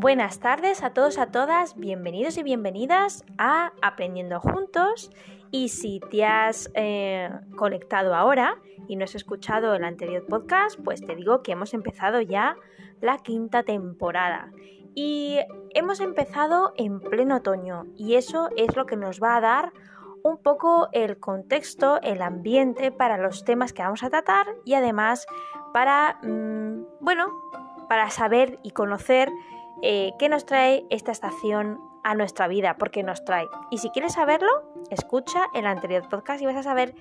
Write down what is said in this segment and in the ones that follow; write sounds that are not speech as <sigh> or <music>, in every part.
Buenas tardes a todos, a todas, bienvenidos y bienvenidas a Aprendiendo Juntos. Y si te has eh, conectado ahora y no has escuchado el anterior podcast, pues te digo que hemos empezado ya la quinta temporada. Y hemos empezado en pleno otoño y eso es lo que nos va a dar un poco el contexto, el ambiente para los temas que vamos a tratar y además para, mm, bueno, para saber y conocer eh, qué nos trae esta estación a nuestra vida, porque nos trae. Y si quieres saberlo, escucha el anterior podcast y vas a saber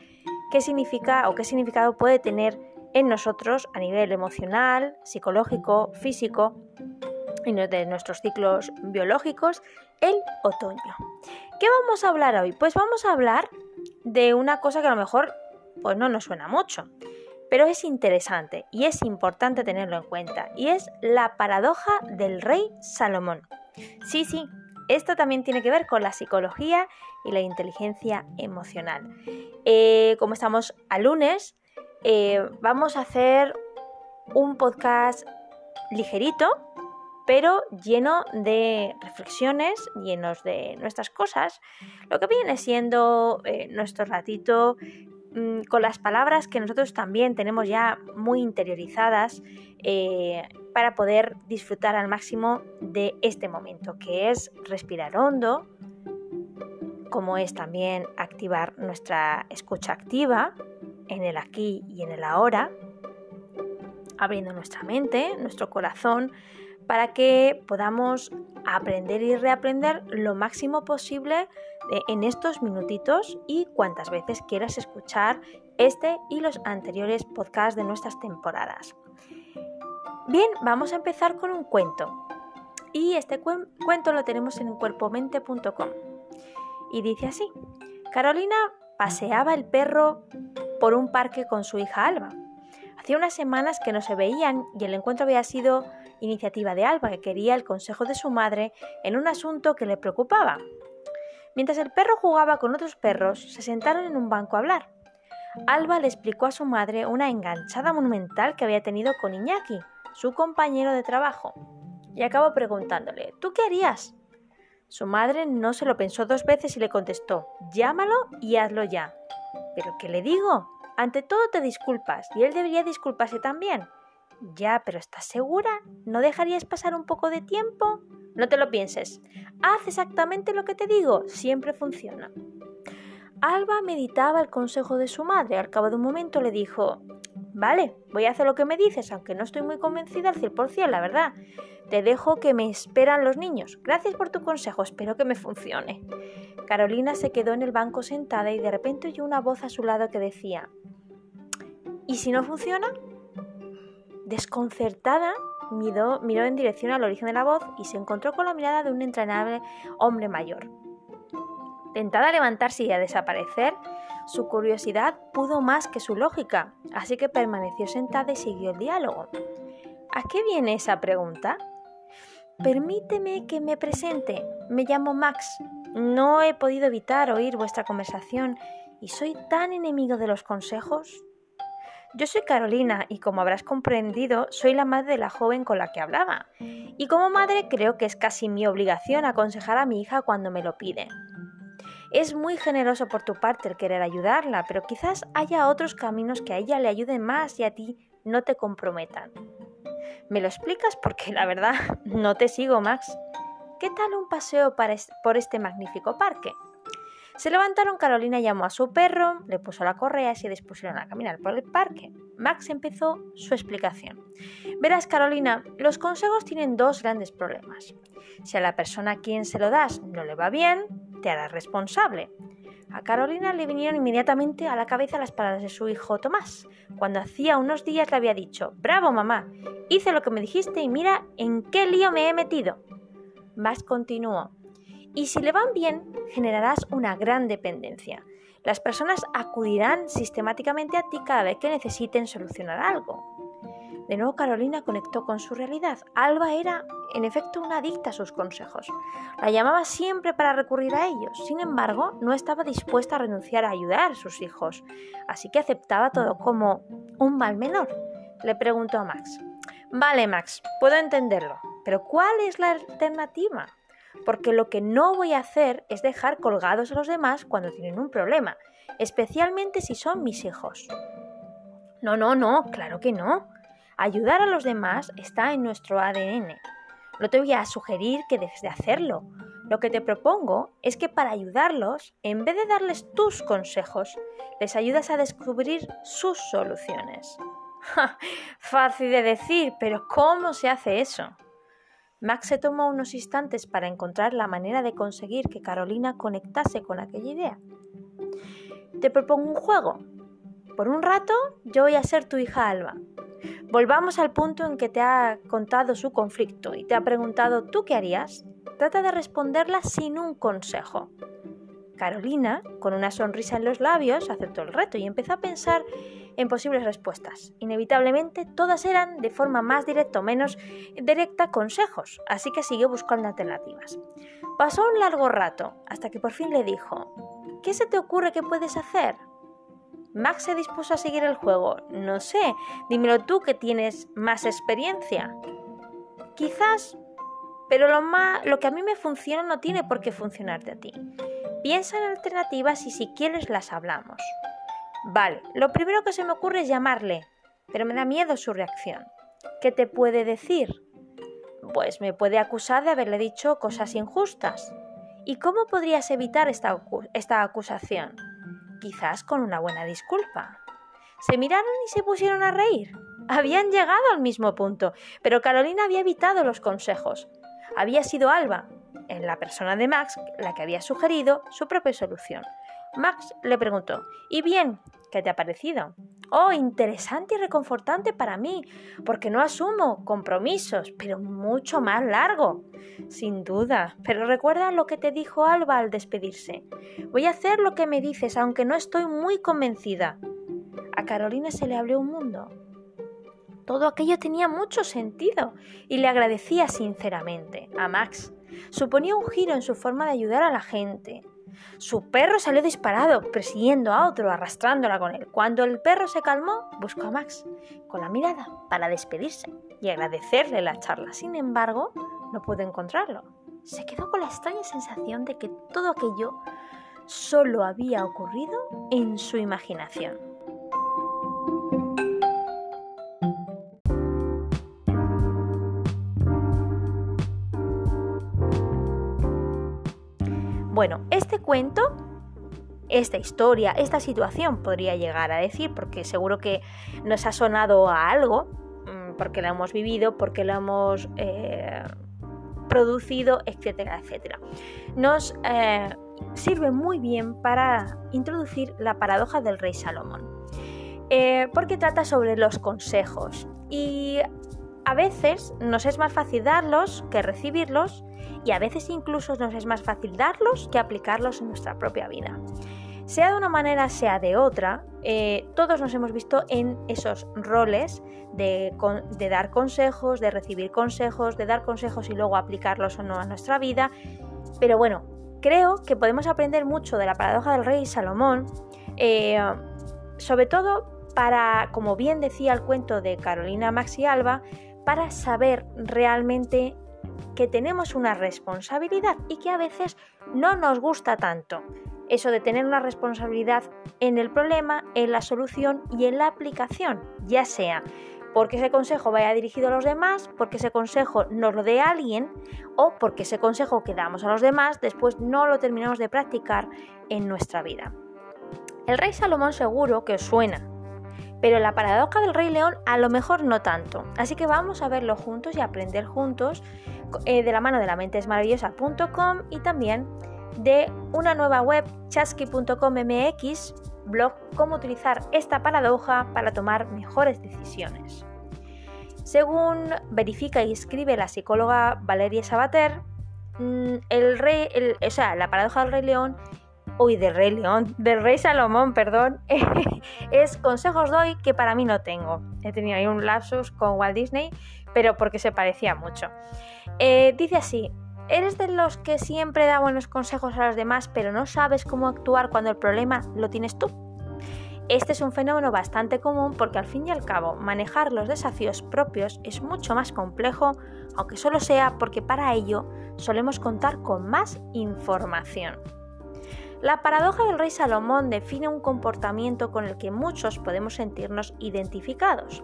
qué significa o qué significado puede tener en nosotros a nivel emocional, psicológico, físico y de nuestros ciclos biológicos el otoño. ¿Qué vamos a hablar hoy? Pues vamos a hablar de una cosa que a lo mejor pues no nos suena mucho, pero es interesante y es importante tenerlo en cuenta, y es la paradoja del rey Salomón. Sí, sí, esto también tiene que ver con la psicología y la inteligencia emocional. Eh, como estamos a lunes, eh, vamos a hacer un podcast ligerito, pero lleno de reflexiones, llenos de nuestras cosas, lo que viene siendo eh, nuestro ratito mm, con las palabras que nosotros también tenemos ya muy interiorizadas eh, para poder disfrutar al máximo de este momento, que es respirar hondo, como es también activar nuestra escucha activa en el aquí y en el ahora, abriendo nuestra mente, nuestro corazón, para que podamos aprender y reaprender lo máximo posible en estos minutitos y cuantas veces quieras escuchar este y los anteriores podcasts de nuestras temporadas. Bien, vamos a empezar con un cuento. Y este cuento lo tenemos en cuerpomente.com. Y dice así, Carolina paseaba el perro por un parque con su hija Alba. Hacía unas semanas que no se veían y el encuentro había sido iniciativa de Alba, que quería el consejo de su madre en un asunto que le preocupaba. Mientras el perro jugaba con otros perros, se sentaron en un banco a hablar. Alba le explicó a su madre una enganchada monumental que había tenido con Iñaki, su compañero de trabajo, y acabó preguntándole, ¿tú qué harías? Su madre no se lo pensó dos veces y le contestó, llámalo y hazlo ya. ¿Pero qué le digo? Ante todo te disculpas y él debería disculparse también. Ya, pero ¿estás segura? ¿No dejarías pasar un poco de tiempo? No te lo pienses. Haz exactamente lo que te digo. Siempre funciona. Alba meditaba el consejo de su madre. Al cabo de un momento le dijo, Vale, voy a hacer lo que me dices, aunque no estoy muy convencida al 100%, la verdad. Te dejo que me esperan los niños. Gracias por tu consejo, espero que me funcione. Carolina se quedó en el banco sentada y de repente oyó una voz a su lado que decía, ¿Y si no funciona? Desconcertada, miró, en dirección al origen de la voz y se encontró con la mirada de un entrenable hombre mayor. Tentada a levantarse y a desaparecer, su curiosidad pudo más que su lógica, así que permaneció sentada y siguió el diálogo. ¿A qué viene esa pregunta? Permíteme que me presente. Me llamo Max. No he podido evitar oír vuestra conversación y soy tan enemigo de los consejos. Yo soy Carolina y como habrás comprendido, soy la madre de la joven con la que hablaba. Y como madre creo que es casi mi obligación aconsejar a mi hija cuando me lo pide. Es muy generoso por tu parte el querer ayudarla, pero quizás haya otros caminos que a ella le ayuden más y a ti no te comprometan. ¿Me lo explicas? Porque la verdad <laughs> no te sigo, Max. ¿Qué tal un paseo por este magnífico parque? Se levantaron, Carolina llamó a su perro, le puso la correa y se dispusieron a caminar por el parque. Max empezó su explicación. Verás, Carolina, los consejos tienen dos grandes problemas. Si a la persona a quien se lo das no le va bien, te harás responsable. A Carolina le vinieron inmediatamente a la cabeza las palabras de su hijo Tomás, cuando hacía unos días le había dicho, Bravo mamá, hice lo que me dijiste y mira en qué lío me he metido. Max continuó, y si le van bien, generarás una gran dependencia. Las personas acudirán sistemáticamente a ti cada vez que necesiten solucionar algo. De nuevo Carolina conectó con su realidad. Alba era, en efecto, una adicta a sus consejos. La llamaba siempre para recurrir a ellos. Sin embargo, no estaba dispuesta a renunciar a ayudar a sus hijos, así que aceptaba todo como un mal menor. Le preguntó a Max. Vale, Max, puedo entenderlo, Pero ¿cuál es la alternativa? Porque lo que no voy a hacer es dejar colgados a los demás cuando tienen un problema, especialmente si son mis hijos. No, no, no, claro que no. Ayudar a los demás está en nuestro ADN. No te voy a sugerir que dejes de hacerlo. Lo que te propongo es que para ayudarlos, en vez de darles tus consejos, les ayudas a descubrir sus soluciones. <laughs> Fácil de decir, pero ¿cómo se hace eso? Max se tomó unos instantes para encontrar la manera de conseguir que Carolina conectase con aquella idea. Te propongo un juego. Por un rato yo voy a ser tu hija Alba. Volvamos al punto en que te ha contado su conflicto y te ha preguntado ¿tú qué harías? Trata de responderla sin un consejo. Carolina, con una sonrisa en los labios, aceptó el reto y empezó a pensar en posibles respuestas. Inevitablemente, todas eran de forma más directa o menos directa consejos, así que siguió buscando alternativas. Pasó un largo rato, hasta que por fin le dijo, ¿Qué se te ocurre que puedes hacer? Max se dispuso a seguir el juego. No sé, dímelo tú que tienes más experiencia. Quizás, pero lo, más, lo que a mí me funciona no tiene por qué funcionarte a ti. Piensa en alternativas y si quieres las hablamos. Vale, lo primero que se me ocurre es llamarle, pero me da miedo su reacción. ¿Qué te puede decir? Pues me puede acusar de haberle dicho cosas injustas. ¿Y cómo podrías evitar esta, esta acusación? quizás con una buena disculpa. Se miraron y se pusieron a reír. Habían llegado al mismo punto, pero Carolina había evitado los consejos. Había sido Alba, en la persona de Max, la que había sugerido su propia solución. Max le preguntó, ¿y bien? ¿Qué te ha parecido? Oh, interesante y reconfortante para mí, porque no asumo compromisos, pero mucho más largo. Sin duda, pero recuerda lo que te dijo Alba al despedirse. Voy a hacer lo que me dices, aunque no estoy muy convencida. A Carolina se le abrió un mundo. Todo aquello tenía mucho sentido y le agradecía sinceramente a Max. Suponía un giro en su forma de ayudar a la gente, su perro salió disparado, persiguiendo a otro, arrastrándola con él. Cuando el perro se calmó, buscó a Max con la mirada para despedirse y agradecerle la charla. Sin embargo, no pudo encontrarlo. Se quedó con la extraña sensación de que todo aquello solo había ocurrido en su imaginación. Bueno, este cuento, esta historia, esta situación podría llegar a decir, porque seguro que nos ha sonado a algo, mm, porque lo hemos vivido, porque lo hemos eh, producido, etcétera, etcétera. Nos eh, sirve muy bien para introducir la paradoja del rey Salomón, eh, porque trata sobre los consejos y a veces nos es más fácil darlos que recibirlos y a veces incluso nos es más fácil darlos que aplicarlos en nuestra propia vida. Sea de una manera, sea de otra, eh, todos nos hemos visto en esos roles de, dar consejos, de recibir consejos, de dar consejos y luego aplicarlos o no a nuestra vida. Pero bueno, creo que podemos aprender mucho de la paradoja del rey Salomón, eh, sobre todo para, como bien decía el cuento de Carolina Maxi Alba, para saber realmente que tenemos una responsabilidad y que a veces no nos gusta tanto. Eso de tener una responsabilidad en el problema, en la solución y en la aplicación, ya sea porque ese consejo vaya dirigido a los demás, porque ese consejo nos lo dé alguien o porque ese consejo que damos a los demás después no lo terminamos de practicar en nuestra vida. El rey Salomón seguro que os suena, pero la paradoja del Rey León a lo mejor no tanto. Así que vamos a verlo juntos y aprender juntos eh, de la mano de la mentesmaravillosa.com y también de una nueva web chasky.com.mx, blog cómo utilizar esta paradoja para tomar mejores decisiones. Según verifica y escribe la psicóloga Valeria Sabater, mm, el rey, o sea, la paradoja del Rey León uy, del Rey León, del Rey Salomón, perdón, <laughs> es consejos doy que para mí no tengo. He tenido ahí un lapsus con Walt Disney, pero porque se parecía mucho. Eh, dice así, ¿eres de los que siempre da buenos consejos a los demás, pero no sabes cómo actuar cuando el problema lo tienes tú? Este es un fenómeno bastante común porque al fin y al cabo manejar los desafíos propios es mucho más complejo, aunque solo sea porque para ello solemos contar con más información. La paradoja del rey Salomón define un comportamiento con el que muchos podemos sentirnos identificados.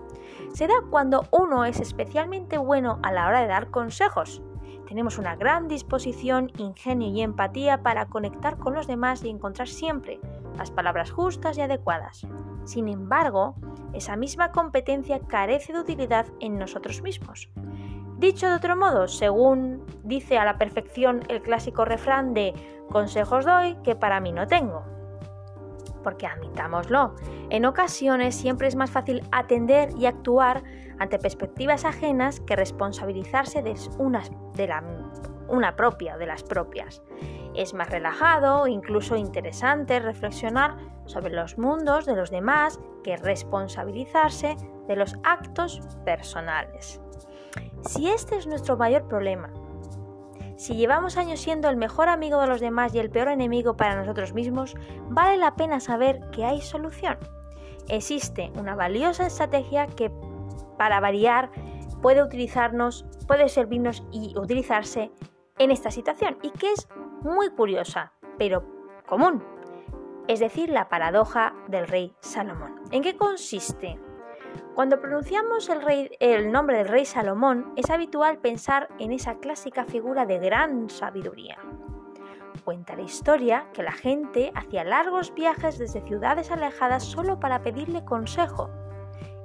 Se da cuando uno es especialmente bueno a la hora de dar consejos. Tenemos una gran disposición, ingenio y empatía para conectar con los demás y encontrar siempre las palabras justas y adecuadas. Sin embargo, esa misma competencia carece de utilidad en nosotros mismos. Dicho de otro modo, según dice a la perfección el clásico refrán de consejos doy que para mí no tengo. Porque admitámoslo, en ocasiones siempre es más fácil atender y actuar ante perspectivas ajenas que responsabilizarse de una, de la, una propia, de las propias. Es más relajado, incluso interesante, reflexionar sobre los mundos de los demás que responsabilizarse de los actos personales. Si este es nuestro mayor problema, si llevamos años siendo el mejor amigo de los demás y el peor enemigo para nosotros mismos, vale la pena saber que hay solución. Existe una valiosa estrategia que, para variar, puede utilizarnos, puede servirnos y utilizarse en esta situación y que es muy curiosa, pero común. Es decir, la paradoja del rey Salomón. ¿En qué consiste? Cuando pronunciamos el, nombre del rey Salomón, es habitual pensar en esa clásica figura de gran sabiduría. Cuenta la historia que la gente hacía largos viajes desde ciudades alejadas solo para pedirle consejo.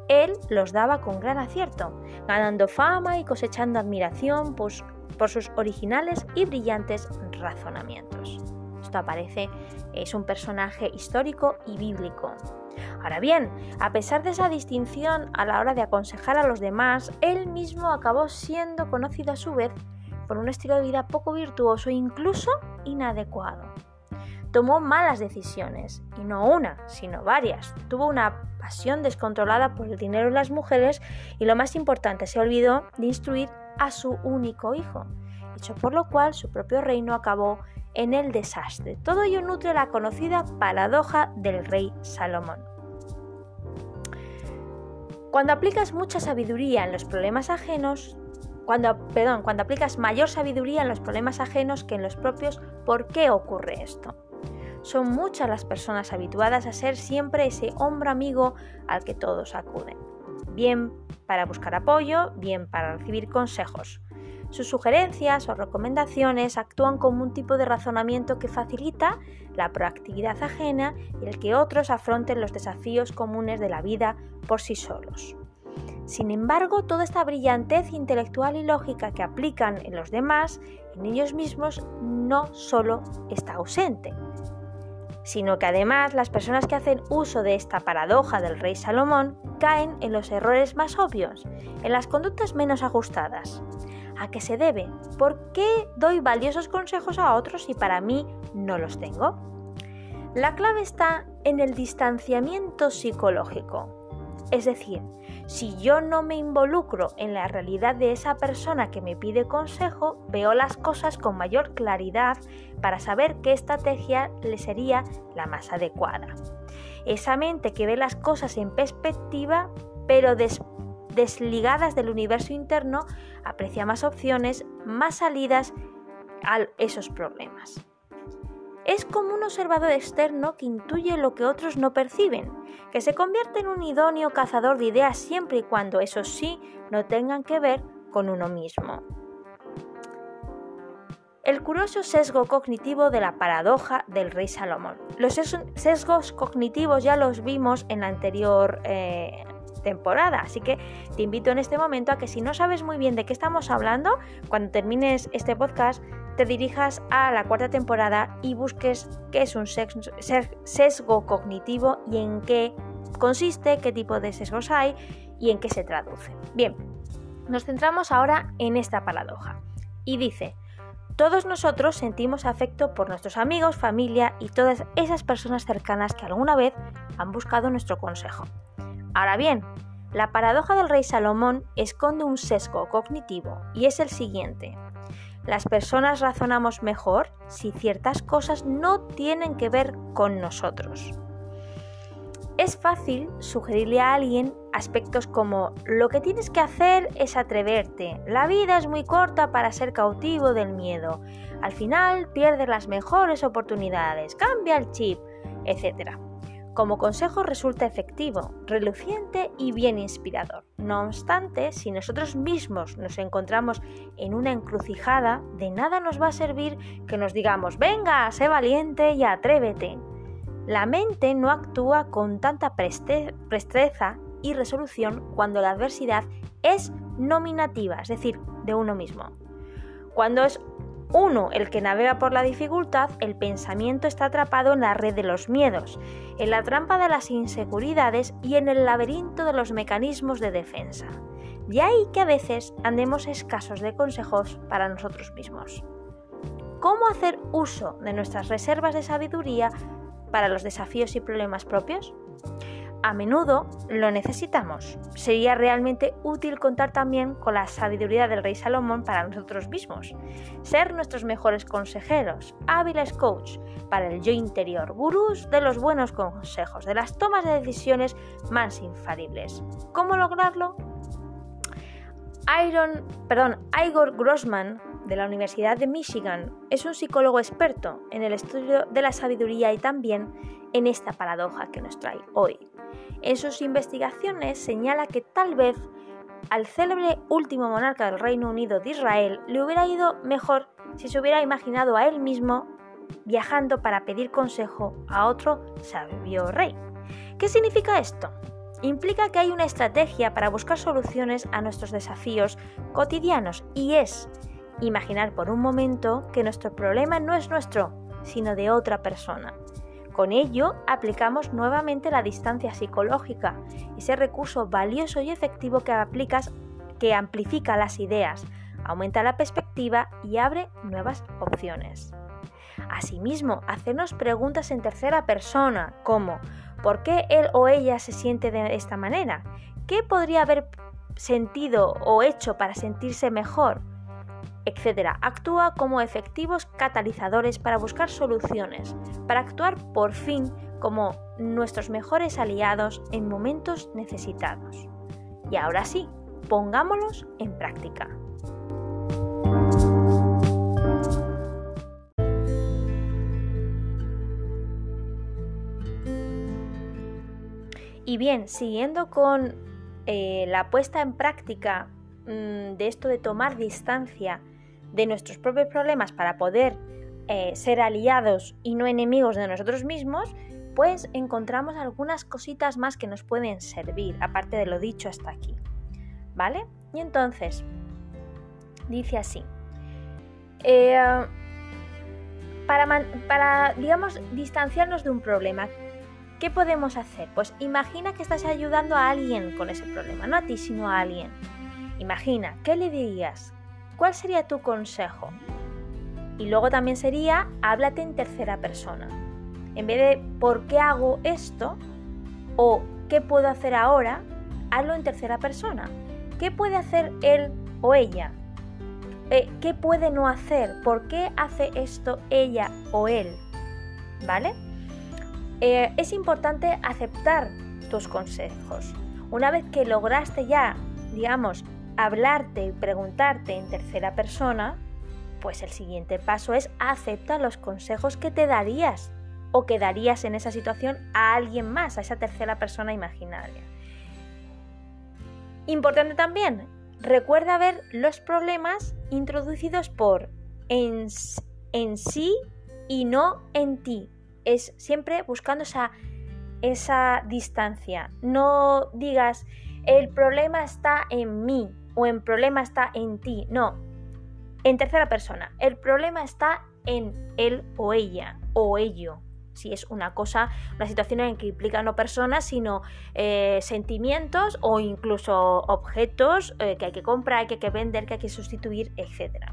Él los daba con gran acierto, ganando fama y cosechando admiración por sus originales y brillantes razonamientos. Aparece, es un personaje histórico y bíblico. Ahora bien, a pesar de esa distinción a la hora de aconsejar a los demás, él mismo acabó siendo conocido a su vez por un estilo de vida poco virtuoso e incluso inadecuado. Tomó malas decisiones, y no una, sino varias. Tuvo una pasión descontrolada por el dinero y las mujeres y lo más importante, se olvidó de instruir a su único hijo, hecho por lo cual su propio reino acabó en el desastre. Todo ello nutre la conocida paradoja del rey Salomón. Cuando aplicas mucha sabiduría en los problemas ajenos, cuando, perdón, cuando aplicas mayor sabiduría en los problemas ajenos que en los propios, ¿por qué ocurre esto? Son muchas las personas habituadas a ser siempre ese hombro amigo al que todos acuden, bien para buscar apoyo, bien para recibir consejos. Sus sugerencias o recomendaciones actúan como un tipo de razonamiento que facilita la proactividad ajena y el que otros afronten los desafíos comunes de la vida por sí solos. Sin embargo, toda esta brillantez intelectual y lógica que aplican en los demás, en ellos mismos, no solo está ausente, sino que además las personas que hacen uso de esta paradoja del rey Salomón caen en los errores más obvios, en las conductas menos ajustadas. ¿A qué se debe? ¿Por qué doy valiosos consejos a otros y para mí no los tengo? La clave está en el distanciamiento psicológico. Es decir, si yo no me involucro en la realidad de esa persona que me pide consejo, veo las cosas con mayor claridad para saber qué estrategia le sería la más adecuada. Esa mente que ve las cosas en perspectiva, pero después desligadas del universo interno, aprecia más opciones, más salidas a esos problemas. Es como un observador externo que intuye lo que otros no perciben, que se convierte en un idóneo cazador de ideas siempre y cuando, eso sí, no tengan que ver con uno mismo. El curioso sesgo cognitivo de la paradoja del rey Salomón. Los sesgos cognitivos ya los vimos en la anterior eh, temporada. Así que te invito en este momento a que si no sabes muy bien de qué estamos hablando, cuando termines este podcast, te dirijas a la cuarta temporada y busques qué es un sesgo cognitivo y en qué consiste, qué tipo de sesgos hay y en qué se traduce. Bien, nos centramos ahora en esta paradoja. Y dice, todos nosotros sentimos afecto por nuestros amigos, familia y todas esas personas cercanas que alguna vez han buscado nuestro consejo. Ahora bien, la paradoja del rey Salomón esconde un sesgo cognitivo y es el siguiente. Las personas razonamos mejor si ciertas cosas no tienen que ver con nosotros. Es fácil sugerirle a alguien aspectos como lo que tienes que hacer es atreverte, la vida es muy corta para ser cautivo del miedo, al final pierdes las mejores oportunidades, cambia el chip, etc. Como consejo resulta efectivo, reluciente y bien inspirador. No obstante, si nosotros mismos nos encontramos en una encrucijada, de nada nos va a servir que nos digamos, venga, sé valiente y atrévete. La mente no actúa con tanta presteza y resolución cuando la adversidad es nominativa, es decir, de uno mismo. Cuando es uno el que navega por la dificultad, el pensamiento está atrapado en la red de los miedos, en la trampa de las inseguridades y en el laberinto de los mecanismos de defensa. De ahí que a veces andemos escasos de consejos para nosotros mismos. ¿Cómo hacer uso de nuestras reservas de sabiduría para los desafíos y problemas propios? A menudo lo necesitamos. Sería realmente útil contar también con la sabiduría del rey Salomón para nosotros mismos. Ser nuestros mejores consejeros, hábiles coach para el yo interior, gurús de los buenos consejos, de las tomas de decisiones más infalibles. ¿Cómo lograrlo? Iron, perdón, Igor Grossman de la Universidad de Michigan es un psicólogo experto en el estudio de la sabiduría y también en esta paradoja que nos trae hoy. En sus investigaciones señala que tal vez al célebre último monarca del Reino Unido de Israel le hubiera ido mejor si se hubiera imaginado a él mismo viajando para pedir consejo a otro sabio rey. ¿Qué significa esto? Implica que hay una estrategia para buscar soluciones a nuestros desafíos cotidianos y es imaginar por un momento que nuestro problema no es nuestro, sino de otra persona. Con ello, aplicamos nuevamente la distancia psicológica, ese recurso valioso y efectivo que aplicas que amplifica las ideas, aumenta la perspectiva y abre nuevas opciones. Asimismo, hacernos preguntas en tercera persona, como ¿por qué él o ella se siente de esta manera? ¿Qué podría haber sentido o hecho para sentirse mejor? Etc. Actúa como efectivos catalizadores para buscar soluciones, para actuar por fin como nuestros mejores aliados en momentos necesitados. Y ahora sí, pongámoslos en práctica. Y bien, siguiendo con eh, la puesta en práctica mm, de esto de tomar distancia de nuestros propios problemas para poder eh, ser aliados y no enemigos de nosotros mismos, pues encontramos algunas cositas más que nos pueden servir, aparte de lo dicho hasta aquí. ¿Vale? Y entonces, dice así. Eh, para, para, digamos, distanciarnos de un problema, ¿qué podemos hacer? Pues imagina que estás ayudando a alguien con ese problema, no a ti, sino a alguien. Imagina, ¿qué le dirías? ¿Cuál sería tu consejo? Y luego también sería, háblate en tercera persona. En vez de ¿por qué hago esto? o ¿qué puedo hacer ahora? Hazlo en tercera persona. ¿Qué puede hacer él o ella? Eh, ¿Qué puede no hacer? ¿Por qué hace esto ella o él? ¿Vale? Eh, es importante aceptar tus consejos. Una vez que lograste ya, digamos, hablarte y preguntarte en tercera persona, pues el siguiente paso es aceptar los consejos que te darías o que darías en esa situación a alguien más, a esa tercera persona imaginaria. Importante también, recuerda ver los problemas introducidos por en, en sí y no en ti. Es siempre buscando esa, esa distancia. No digas, el problema está en mí, o en problema está en ti, no, en tercera persona. El problema está en él o ella o ello. Si es una cosa, una situación en que implica no personas, sino eh, sentimientos o incluso objetos eh, que hay que comprar, que hay que vender, que hay que sustituir, etc.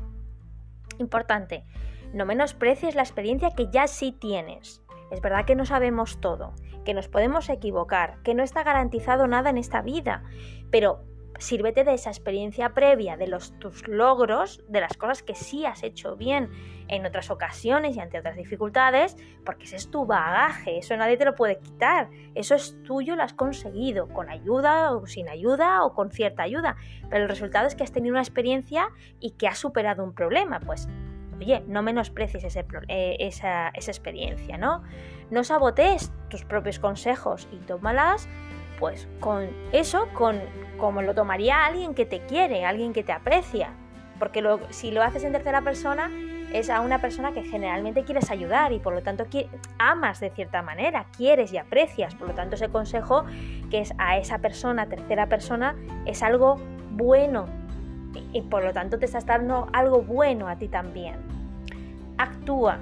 Importante, no menosprecies la experiencia que ya sí tienes. Es verdad que no sabemos todo, que nos podemos equivocar, que no está garantizado nada en esta vida, pero sírvete de esa experiencia previa, de los, tus logros, de las cosas que sí has hecho bien en otras ocasiones y ante otras dificultades, porque ese es tu bagaje, eso nadie te lo puede quitar, eso es tuyo, lo has conseguido, con ayuda o sin ayuda o con cierta ayuda, pero el resultado es que has tenido una experiencia y que has superado un problema, pues oye, no menosprecies ese, eh, esa, esa experiencia, ¿no? No sabotees tus propios consejos y tómalas pues con eso, con como lo tomaría alguien que te quiere, alguien que te aprecia. Porque si lo haces en tercera persona, es a una persona que generalmente quieres ayudar y por lo tanto amas de cierta manera, quieres y aprecias. Por lo tanto, ese consejo que es a esa persona, tercera persona, es algo bueno y por lo tanto te estás dando algo bueno a ti también. Actúa.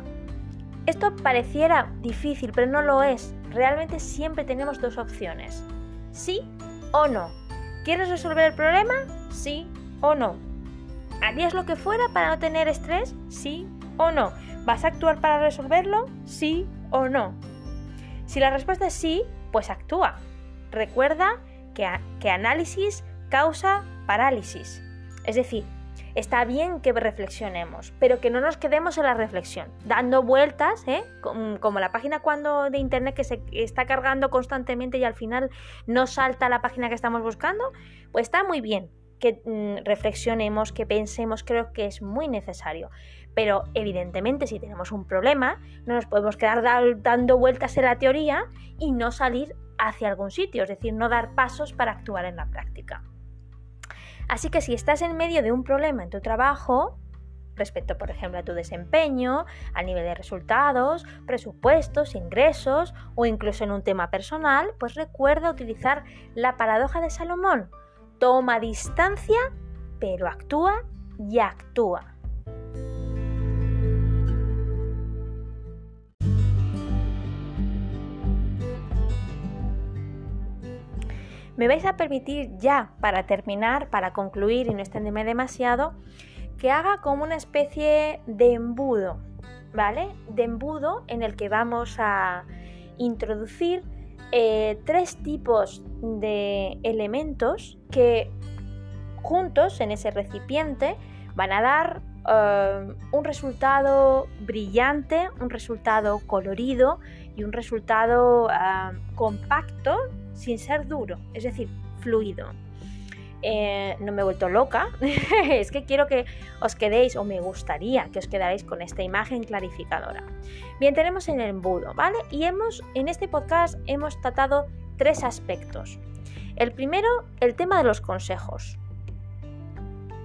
Esto pareciera difícil, pero no lo es. Realmente siempre tenemos dos opciones. Sí o no. ¿Quieres resolver el problema? Sí o no. ¿Harías lo que fuera para no tener estrés? Sí o no. ¿Vas a actuar para resolverlo? Sí o no. Si la respuesta es sí, pues actúa. Recuerda que, que análisis causa parálisis. Es decir, está bien que reflexionemos, pero que no nos quedemos en la reflexión, dando vueltas, ¿eh? como la página cuando de internet que se está cargando constantemente y al final no salta la página que estamos buscando, pues está muy bien que mm, reflexionemos, que pensemos, creo que es muy necesario. Pero evidentemente si tenemos un problema, no nos podemos quedar dando vueltas en la teoría y no salir hacia algún sitio, es decir, no dar pasos para actuar en la práctica. Así que si estás en medio de un problema en tu trabajo, respecto, por ejemplo, a tu desempeño, a nivel de resultados, presupuestos, ingresos o incluso en un tema personal, pues recuerda utilizar la paradoja de Salomón. Toma distancia, pero actúa y actúa. Me vais a permitir ya, para terminar, para concluir y no extenderme demasiado, que haga como una especie de embudo, ¿vale? De embudo en el que vamos a introducir eh, tres tipos de elementos que juntos en ese recipiente van a dar eh, un resultado brillante, un resultado colorido y un resultado ah, compacto sin ser duro, es decir, fluido. Eh, no me he vuelto loca, <laughs> es que quiero que os quedéis, o me gustaría que os quedaréis con esta imagen clarificadora. Bien, tenemos el embudo, ¿vale? Y hemos, en este podcast hemos tratado tres aspectos. El primero, el tema de los consejos.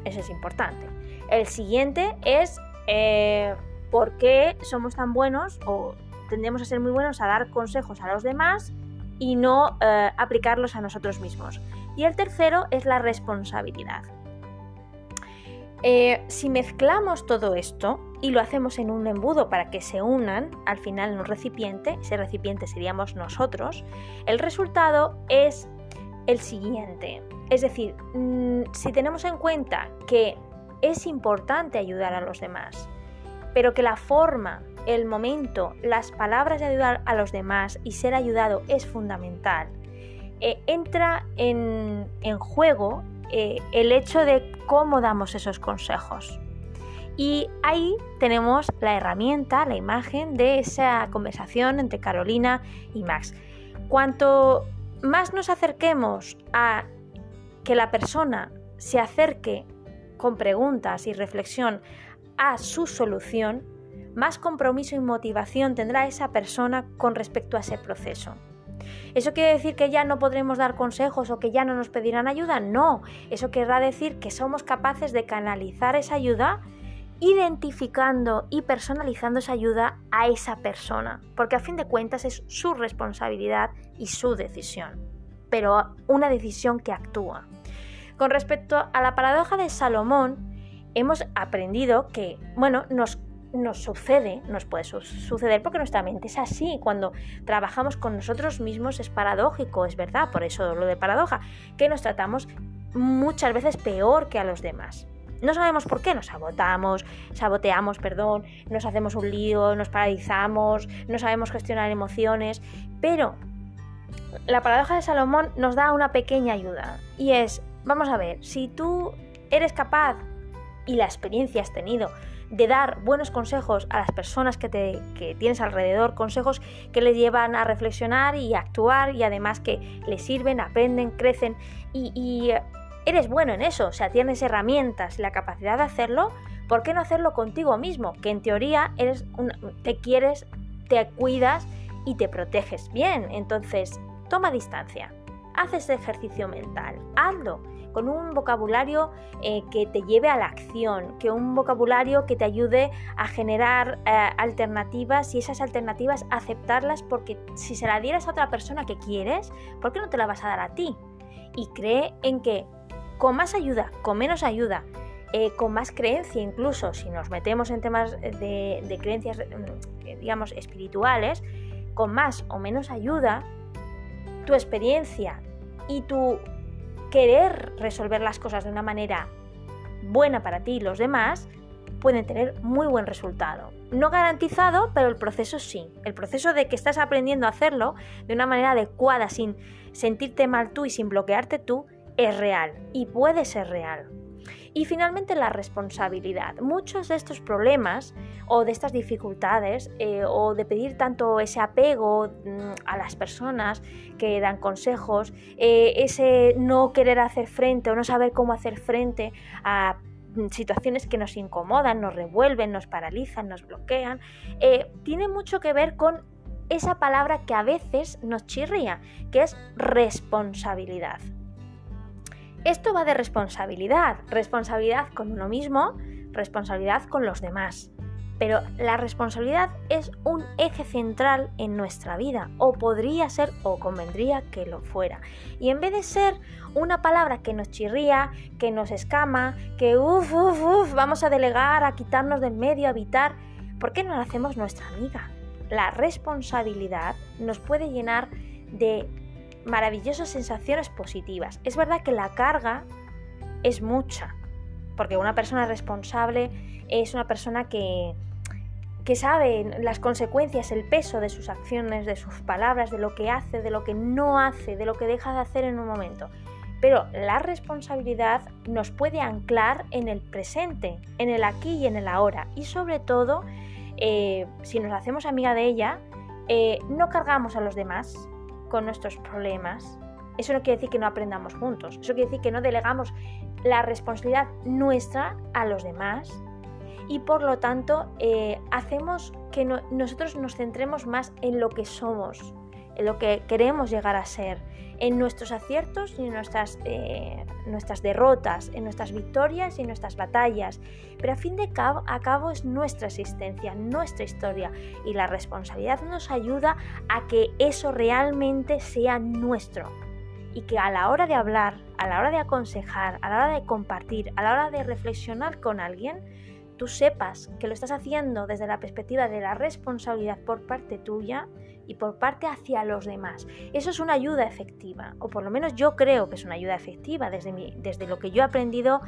Eso es importante. El siguiente es eh, por qué somos tan buenos o tendemos a ser muy buenos a dar consejos a los demás y no eh, aplicarlos a nosotros mismos. Y el tercero es la responsabilidad. Eh, si mezclamos todo esto y lo hacemos en un embudo para que se unan al final en un recipiente, ese recipiente seríamos nosotros, el resultado es el siguiente. Es decir, mm, si tenemos en cuenta que es importante ayudar a los demás, pero que la forma el momento, las palabras de ayudar a los demás y ser ayudado es fundamental. Eh, entra en, juego eh, el hecho de cómo damos esos consejos. Y ahí tenemos la herramienta, la imagen de esa conversación entre Carolina y Max. Cuanto más nos acerquemos a que la persona se acerque con preguntas y reflexión a su solución, más compromiso y motivación tendrá esa persona con respecto a ese proceso. ¿Eso quiere decir que ya no podremos dar consejos o que ya no nos pedirán ayuda? No, eso querrá decir que somos capaces de canalizar esa ayuda identificando y personalizando esa ayuda a esa persona, porque a fin de cuentas es su responsabilidad y su decisión, pero una decisión que actúa. Con respecto a la paradoja de Salomón, hemos aprendido que, bueno, nos nos sucede, nos puede suceder porque nuestra mente es así. Cuando trabajamos con nosotros mismos es paradójico, es verdad, por eso lo de paradoja, que nos tratamos muchas veces peor que a los demás. No sabemos por qué, nos sabotamos, saboteamos, perdón, nos hacemos un lío, nos paralizamos, no sabemos gestionar emociones, pero la paradoja de Salomón nos da una pequeña ayuda y es vamos a ver, si tú eres capaz y la experiencia has tenido de dar buenos consejos a las personas que, te, que tienes alrededor, consejos que les llevan a reflexionar y actuar y además que les sirven, aprenden, crecen y, eres bueno en eso, o sea, tienes herramientas y la capacidad de hacerlo, ¿por qué no hacerlo contigo mismo? Que en teoría eres te quieres, te cuidas y te proteges bien. Entonces, toma distancia, haz ese ejercicio mental, hazlo con un vocabulario eh, que te lleve a la acción, que un vocabulario que te ayude a generar eh, alternativas y esas alternativas aceptarlas porque si se la dieras a otra persona que quieres, ¿por qué no te la vas a dar a ti? Y cree en que con más ayuda, con menos ayuda, eh, con más creencia incluso, si nos metemos en temas de, de creencias, mm, digamos, espirituales, con más o menos ayuda, tu experiencia y tu querer resolver las cosas de una manera buena para ti y los demás, pueden tener muy buen resultado. No garantizado, pero el proceso sí. El proceso de que estás aprendiendo a hacerlo de una manera adecuada, sin sentirte mal tú y sin bloquearte tú, es real y puede ser real. Y finalmente la responsabilidad. Muchos de estos problemas o de estas dificultades eh, o de pedir tanto ese apego mm, a las personas que dan consejos, eh, ese no querer hacer frente o no saber cómo hacer frente a mm, situaciones que nos incomodan, nos revuelven, nos paralizan, nos bloquean, eh, tiene mucho que ver con esa palabra que a veces nos chirría, que es responsabilidad. Esto va de responsabilidad, responsabilidad con uno mismo, responsabilidad con los demás. Pero la responsabilidad es un eje central en nuestra vida, o podría ser o convendría que lo fuera. Y en vez de ser una palabra que nos chirría, que nos escama, que uff, uff, uff, vamos a delegar, a quitarnos del medio, a evitar, ¿por qué no la hacemos nuestra amiga? La responsabilidad nos puede llenar de maravillosas sensaciones positivas. Es verdad que la carga es mucha, porque una persona responsable es una persona que, que sabe las consecuencias, el peso de sus acciones, de sus palabras, de lo que hace, de lo que no hace, de lo que deja de hacer en un momento. Pero la responsabilidad nos puede anclar en el presente, en el aquí y en el ahora. Y sobre todo, eh, si nos hacemos amiga de ella, eh, no cargamos a los demás, con nuestros problemas, eso no quiere decir que no aprendamos juntos, eso quiere decir que no delegamos la responsabilidad nuestra a los demás y por lo tanto eh, hacemos que nosotros nos centremos más en lo que somos, lo que queremos llegar a ser, en nuestros aciertos y en nuestras, eh, nuestras derrotas, en nuestras victorias y en nuestras batallas. Pero a fin de cabo, a cabo es nuestra existencia, nuestra historia. Y la responsabilidad nos ayuda a que eso realmente sea nuestro. Y que a la hora de hablar, a la hora de aconsejar, a la hora de compartir, a la hora de reflexionar con alguien, tú sepas que lo estás haciendo desde la perspectiva de la responsabilidad por parte tuya y por parte hacia los demás. Eso es una ayuda efectiva, o por lo menos yo creo que es una ayuda efectiva desde, desde lo que yo he aprendido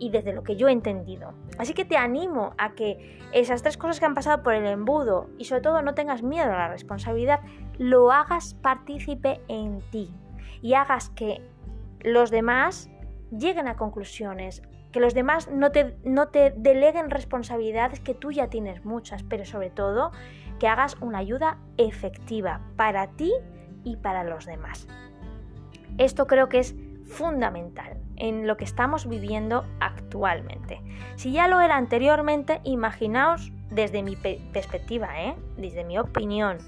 y desde lo que yo he entendido. Así que te animo a que esas tres cosas que han pasado por el embudo y sobre todo no tengas miedo a la responsabilidad, lo hagas partícipe en ti y hagas que los demás lleguen a conclusiones, que los demás no te, no te deleguen responsabilidades que tú ya tienes muchas, pero sobre todo que hagas una ayuda efectiva para ti y para los demás. Esto creo que es fundamental en lo que estamos viviendo actualmente. Si ya lo era anteriormente, imaginaos desde mi perspectiva, ¿eh? desde mi opinión,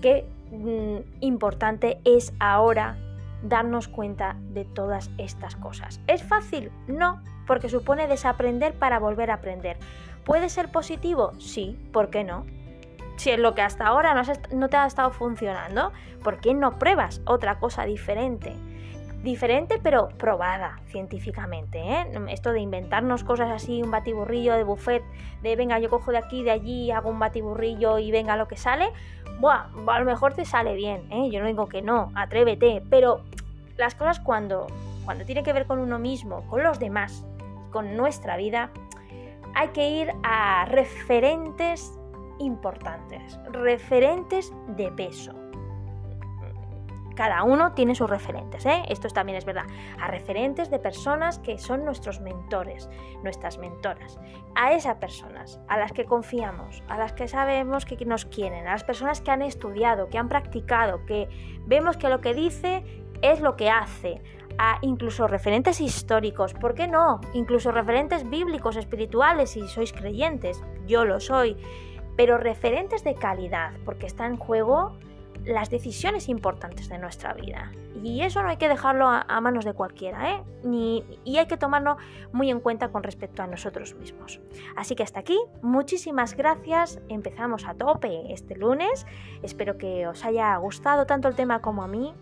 qué mm, importante es ahora darnos cuenta de todas estas cosas. ¿Es fácil? No, porque supone desaprender para volver a aprender. ¿Puede ser positivo? Sí, ¿por qué no? Si es lo que hasta ahora no, te ha estado funcionando, ¿por qué no pruebas otra cosa diferente? Diferente pero probada científicamente. ¿eh? Esto de inventarnos cosas así, un batiburrillo de buffet, de venga, yo cojo de aquí, de allí, hago un batiburrillo y venga lo que sale, Buah, a lo mejor te sale bien, ¿eh? yo no digo que no, atrévete, pero las cosas cuando, cuando tiene que ver con uno mismo, con los demás, con nuestra vida, hay que ir a referentes importantes, referentes de peso. cada uno tiene sus referentes, ¿eh? esto también es verdad, a referentes de personas que son nuestros mentores, nuestras mentoras, a esas personas a las que confiamos, a las que sabemos que nos quieren, a las personas que han estudiado, que han practicado, que vemos que lo que dice es lo que hace, a incluso referentes históricos, ¿por qué no? Incluso referentes bíblicos, espirituales, si sois creyentes, yo lo soy, pero referentes de calidad, porque está en juego las decisiones importantes de nuestra vida. Y eso no hay que dejarlo a, manos de cualquiera, ¿eh? Ni, y hay que tomarlo muy en cuenta con respecto a nosotros mismos. Así que hasta aquí, muchísimas gracias. Empezamos a tope este lunes. Espero que os haya gustado tanto el tema como a mí.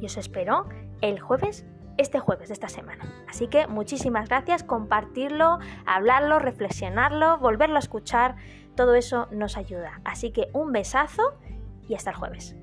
Y os espero el jueves este jueves de esta semana. Así que muchísimas gracias, compartirlo, hablarlo, reflexionarlo, volverlo a escuchar, todo eso nos ayuda. Así que un besazo y hasta el jueves.